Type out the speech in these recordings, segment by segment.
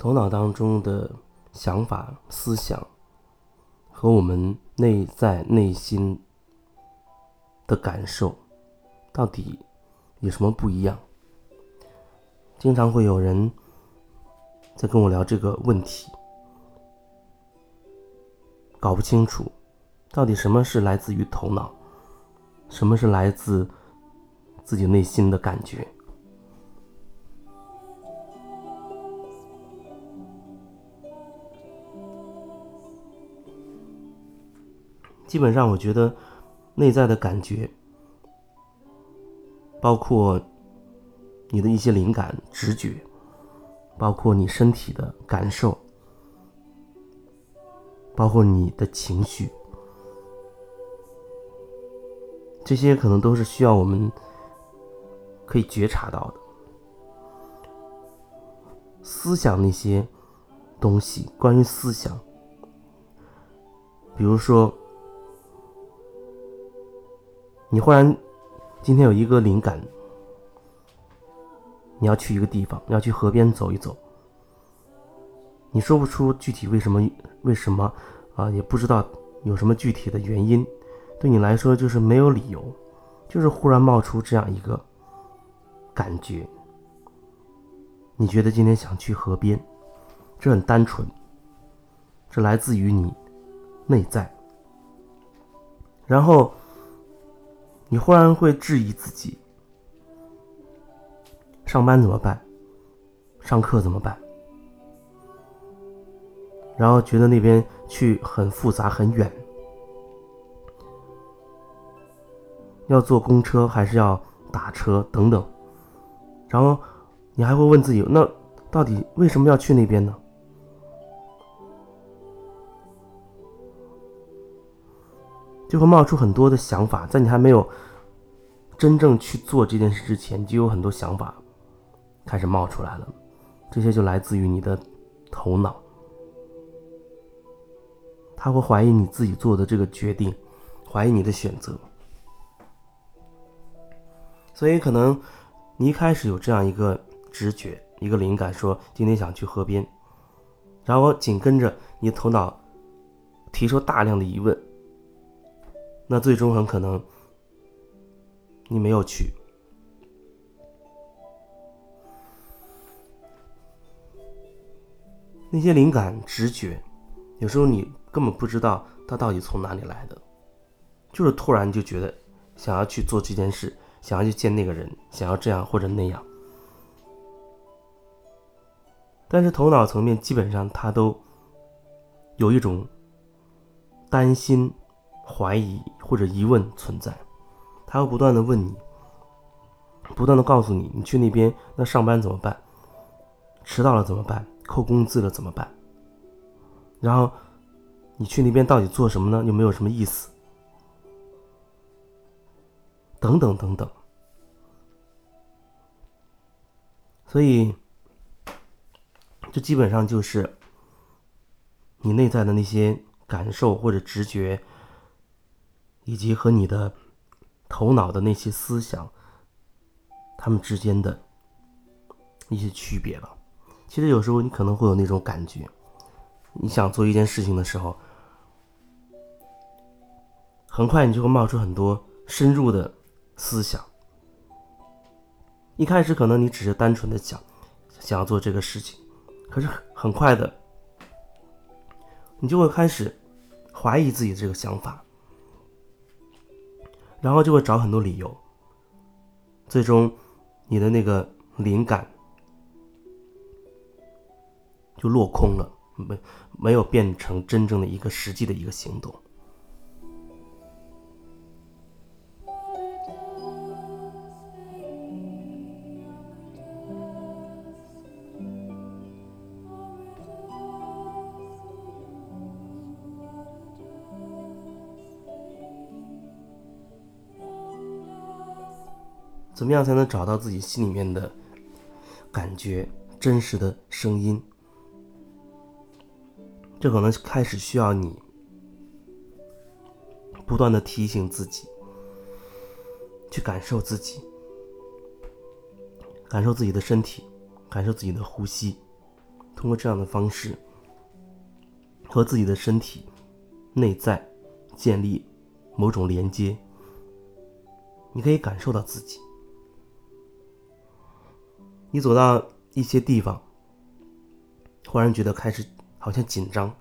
头脑当中的想法、思想和我们内在内心的感受到底有什么不一样？经常会有人在跟我聊这个问题，搞不清楚到底什么是来自于头脑，什么是来自自己内心的感觉。基本上，我觉得内在的感觉，包括你的一些灵感、直觉，包括你身体的感受，包括你的情绪，这些可能都是需要我们可以觉察到的。思想那些东西，关于思想，比如说。你忽然今天有一个灵感，你要去一个地方，要去河边走一走。你说不出具体为什么，为什么啊？也不知道有什么具体的原因。对你来说，就是没有理由，就是忽然冒出这样一个感觉。你觉得今天想去河边，这很单纯，这来自于你内在，然后。你忽然会质疑自己：上班怎么办？上课怎么办？然后觉得那边去很复杂、很远，要坐公车还是要打车等等。然后你还会问自己：那到底为什么要去那边呢？就会冒出很多的想法，在你还没有真正去做这件事之前，就有很多想法开始冒出来了。这些就来自于你的头脑，他会怀疑你自己做的这个决定，怀疑你的选择。所以可能你一开始有这样一个直觉、一个灵感，说今天想去河边，然后紧跟着你头脑提出大量的疑问。那最终很可能，你没有去。那些灵感、直觉，有时候你根本不知道它到底从哪里来的，就是突然就觉得想要去做这件事，想要去见那个人，想要这样或者那样。但是头脑层面基本上，他都有一种担心。怀疑或者疑问存在，他会不断的问你，不断的告诉你，你去那边那上班怎么办？迟到了怎么办？扣工资了怎么办？然后你去那边到底做什么呢？又没有什么意思？等等等等。所以，这基本上就是你内在的那些感受或者直觉。以及和你的头脑的那些思想，他们之间的一些区别了。其实有时候你可能会有那种感觉，你想做一件事情的时候，很快你就会冒出很多深入的思想。一开始可能你只是单纯的想想要做这个事情，可是很快的，你就会开始怀疑自己这个想法。然后就会找很多理由，最终，你的那个灵感就落空了，没没有变成真正的一个实际的一个行动。怎么样才能找到自己心里面的感觉、真实的声音？这可能开始需要你不断的提醒自己，去感受自己，感受自己的身体，感受自己的呼吸，通过这样的方式和自己的身体内在建立某种连接。你可以感受到自己。你走到一些地方，忽然觉得开始好像紧张，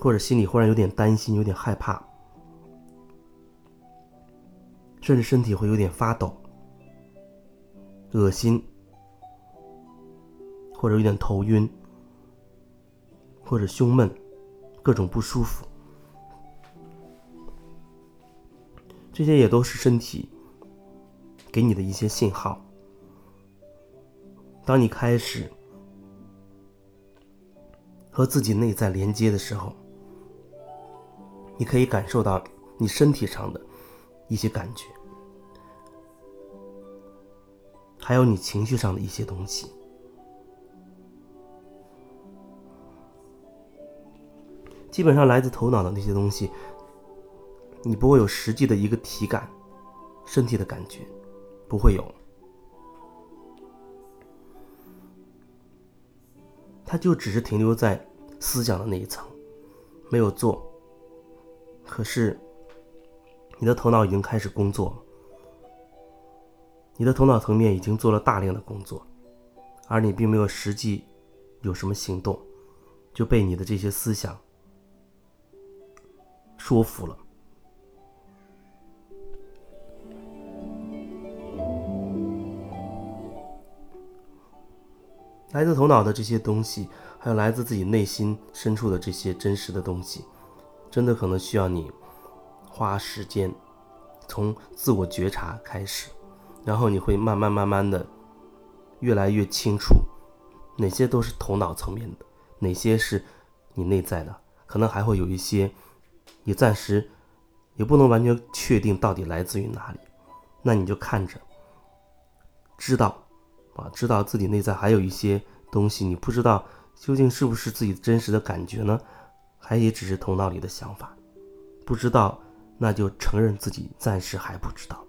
或者心里忽然有点担心、有点害怕，甚至身体会有点发抖、恶心，或者有点头晕，或者胸闷，各种不舒服。这些也都是身体给你的一些信号。当你开始和自己内在连接的时候，你可以感受到你身体上的一些感觉，还有你情绪上的一些东西。基本上来自头脑的那些东西。你不会有实际的一个体感，身体的感觉，不会有，它就只是停留在思想的那一层，没有做。可是，你的头脑已经开始工作，你的头脑层面已经做了大量的工作，而你并没有实际有什么行动，就被你的这些思想说服了。来自头脑的这些东西，还有来自自己内心深处的这些真实的东西，真的可能需要你花时间，从自我觉察开始，然后你会慢慢慢慢的越来越清楚，哪些都是头脑层面的，哪些是你内在的，可能还会有一些你暂时也不能完全确定到底来自于哪里，那你就看着，知道。啊，知道自己内在还有一些东西，你不知道究竟是不是自己真实的感觉呢？还也只是头脑里的想法，不知道，那就承认自己暂时还不知道。